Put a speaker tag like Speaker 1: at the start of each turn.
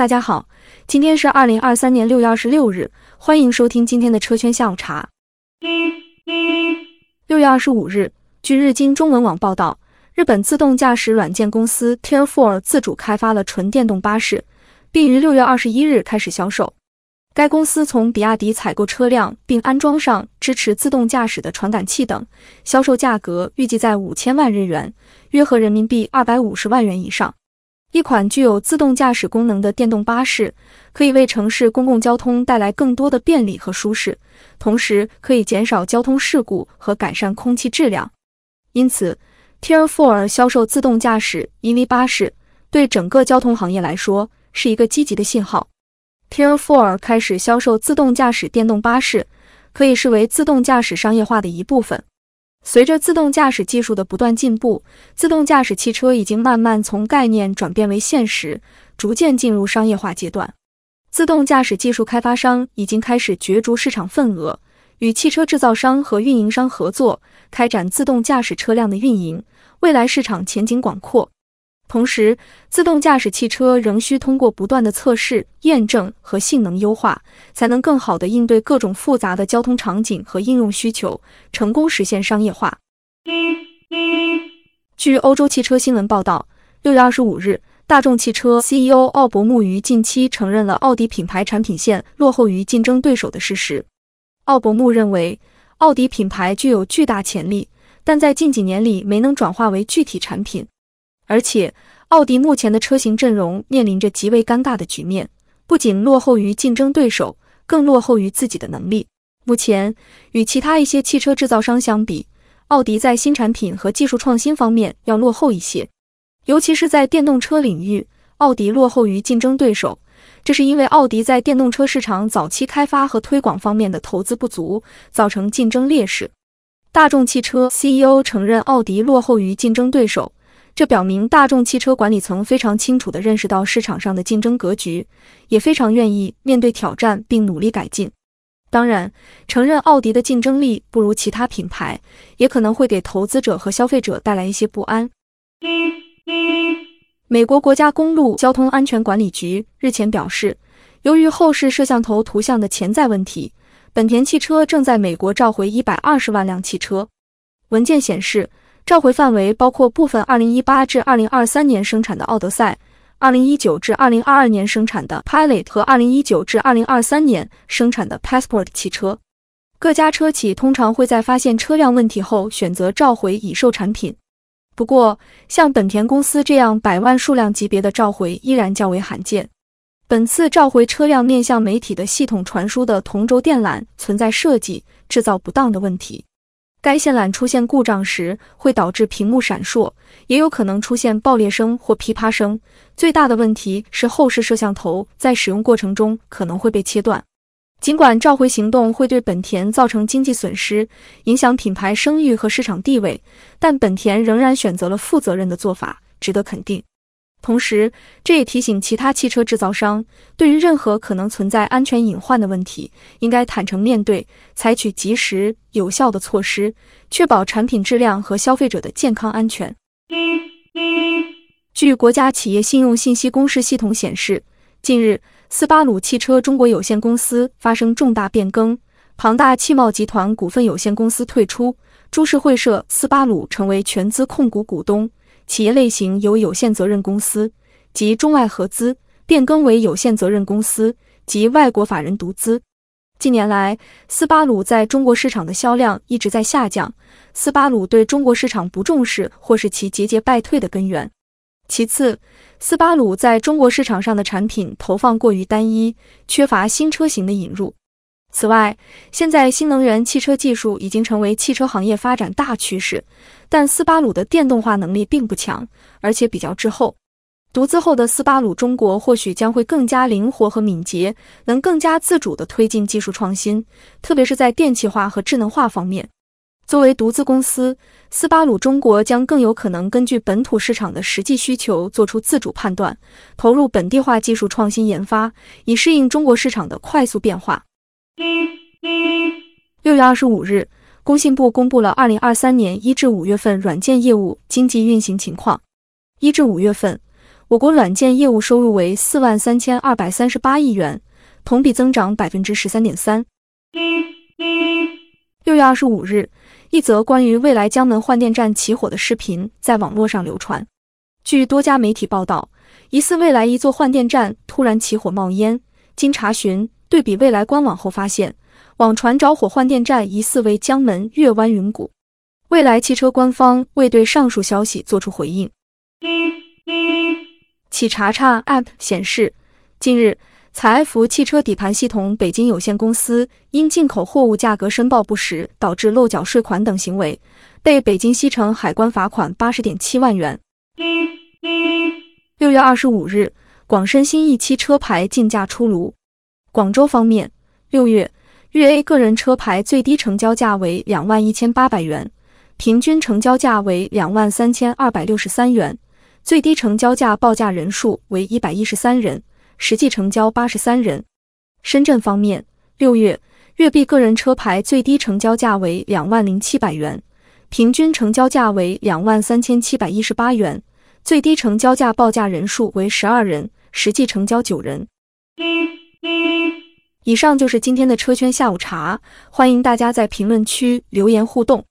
Speaker 1: 大家好，今天是二零二三年六月二十六日，欢迎收听今天的车圈下午茶。六月二十五日，据日经中文网报道，日本自动驾驶软件公司 Tier Four 自主开发了纯电动巴士，并于六月二十一日开始销售。该公司从比亚迪采购车辆，并安装上支持自动驾驶的传感器等，销售价格预计在五千万日元，约合人民币二百五十万元以上。一款具有自动驾驶功能的电动巴士，可以为城市公共交通带来更多的便利和舒适，同时可以减少交通事故和改善空气质量。因此，Tier Four 销售自动驾驶 EV 巴士，对整个交通行业来说是一个积极的信号。Tier Four 开始销售自动驾驶电动巴士，可以视为自动驾驶商业化的一部分。随着自动驾驶技术的不断进步，自动驾驶汽车已经慢慢从概念转变为现实，逐渐进入商业化阶段。自动驾驶技术开发商已经开始角逐市场份额，与汽车制造商和运营商合作，开展自动驾驶车辆的运营。未来市场前景广阔。同时，自动驾驶汽车仍需通过不断的测试、验证和性能优化，才能更好地应对各种复杂的交通场景和应用需求，成功实现商业化。据欧洲汽车新闻报道，六月二十五日，大众汽车 CEO 奥伯穆于近期承认了奥迪品牌产品线落后于竞争对手的事实。奥伯穆认为，奥迪品牌具有巨大潜力，但在近几年里没能转化为具体产品。而且，奥迪目前的车型阵容面临着极为尴尬的局面，不仅落后于竞争对手，更落后于自己的能力。目前，与其他一些汽车制造商相比，奥迪在新产品和技术创新方面要落后一些，尤其是在电动车领域，奥迪落后于竞争对手。这是因为奥迪在电动车市场早期开发和推广方面的投资不足，造成竞争劣势。大众汽车 CEO 承认奥迪落后于竞争对手。这表明大众汽车管理层非常清楚地认识到市场上的竞争格局，也非常愿意面对挑战并努力改进。当然，承认奥迪的竞争力不如其他品牌，也可能会给投资者和消费者带来一些不安。美国国家公路交通安全管理局日前表示，由于后视摄像头图像的潜在问题，本田汽车正在美国召回一百二十万辆汽车。文件显示。召回范围包括部分2018至2023年生产的奥德赛，2019至2022年生产的 Pilot 和2019至2023年生产的 Passport 汽车。各家车企通常会在发现车辆问题后选择召回已售产品。不过，像本田公司这样百万数量级别的召回依然较为罕见。本次召回车辆面向媒体的系统传输的同轴电缆存在设计制造不当的问题。该线缆出现故障时，会导致屏幕闪烁，也有可能出现爆裂声或噼啪声。最大的问题是后视摄像头在使用过程中可能会被切断。尽管召回行动会对本田造成经济损失，影响品牌声誉和市场地位，但本田仍然选择了负责任的做法，值得肯定。同时，这也提醒其他汽车制造商，对于任何可能存在安全隐患的问题，应该坦诚面对，采取及时有效的措施，确保产品质量和消费者的健康安全。据国家企业信用信息公示系统显示，近日斯巴鲁汽车中国有限公司发生重大变更，庞大汽贸集团股份有限公司退出，株式会社斯巴鲁成为全资控股股东。企业类型由有限责任公司及中外合资变更为有限责任公司及外国法人独资。近年来，斯巴鲁在中国市场的销量一直在下降。斯巴鲁对中国市场不重视，或是其节节败退的根源。其次，斯巴鲁在中国市场上的产品投放过于单一，缺乏新车型的引入。此外，现在新能源汽车技术已经成为汽车行业发展大趋势，但斯巴鲁的电动化能力并不强，而且比较滞后。独资后的斯巴鲁中国或许将会更加灵活和敏捷，能更加自主地推进技术创新，特别是在电气化和智能化方面。作为独资公司，斯巴鲁中国将更有可能根据本土市场的实际需求做出自主判断，投入本地化技术创新研发，以适应中国市场的快速变化。六月二十五日，工信部公布了二零二三年一至五月份软件业务经济运行情况。一至五月份，我国软件业务收入为四万三千二百三十八亿元，同比增长百分之十三点三。六月二十五日，一则关于未来江门换电站起火的视频在网络上流传。据多家媒体报道，疑似未来一座换电站突然起火冒烟。经查询，对比未来官网后发现，网传着火换电站疑似为江门月湾云谷。未来汽车官方未对上述消息作出回应。企查查 App 显示，近日，采埃孚汽车底盘系统北京有限公司因进口货物价格申报不实，导致漏缴税款等行为，被北京西城海关罚款八十点七万元。六月二十五日，广深新一期车牌竞价出炉。广州方面，六月粤 A 个人车牌最低成交价为两万一千八百元，平均成交价为两万三千二百六十三元，最低成交价报价人数为一百一十三人，实际成交八十三人。深圳方面，六月粤 B 个人车牌最低成交价为两万零七百元，平均成交价为两万三千七百一十八元，最低成交价报价人数为十二人，实际成交九人。以上就是今天的车圈下午茶，欢迎大家在评论区留言互动。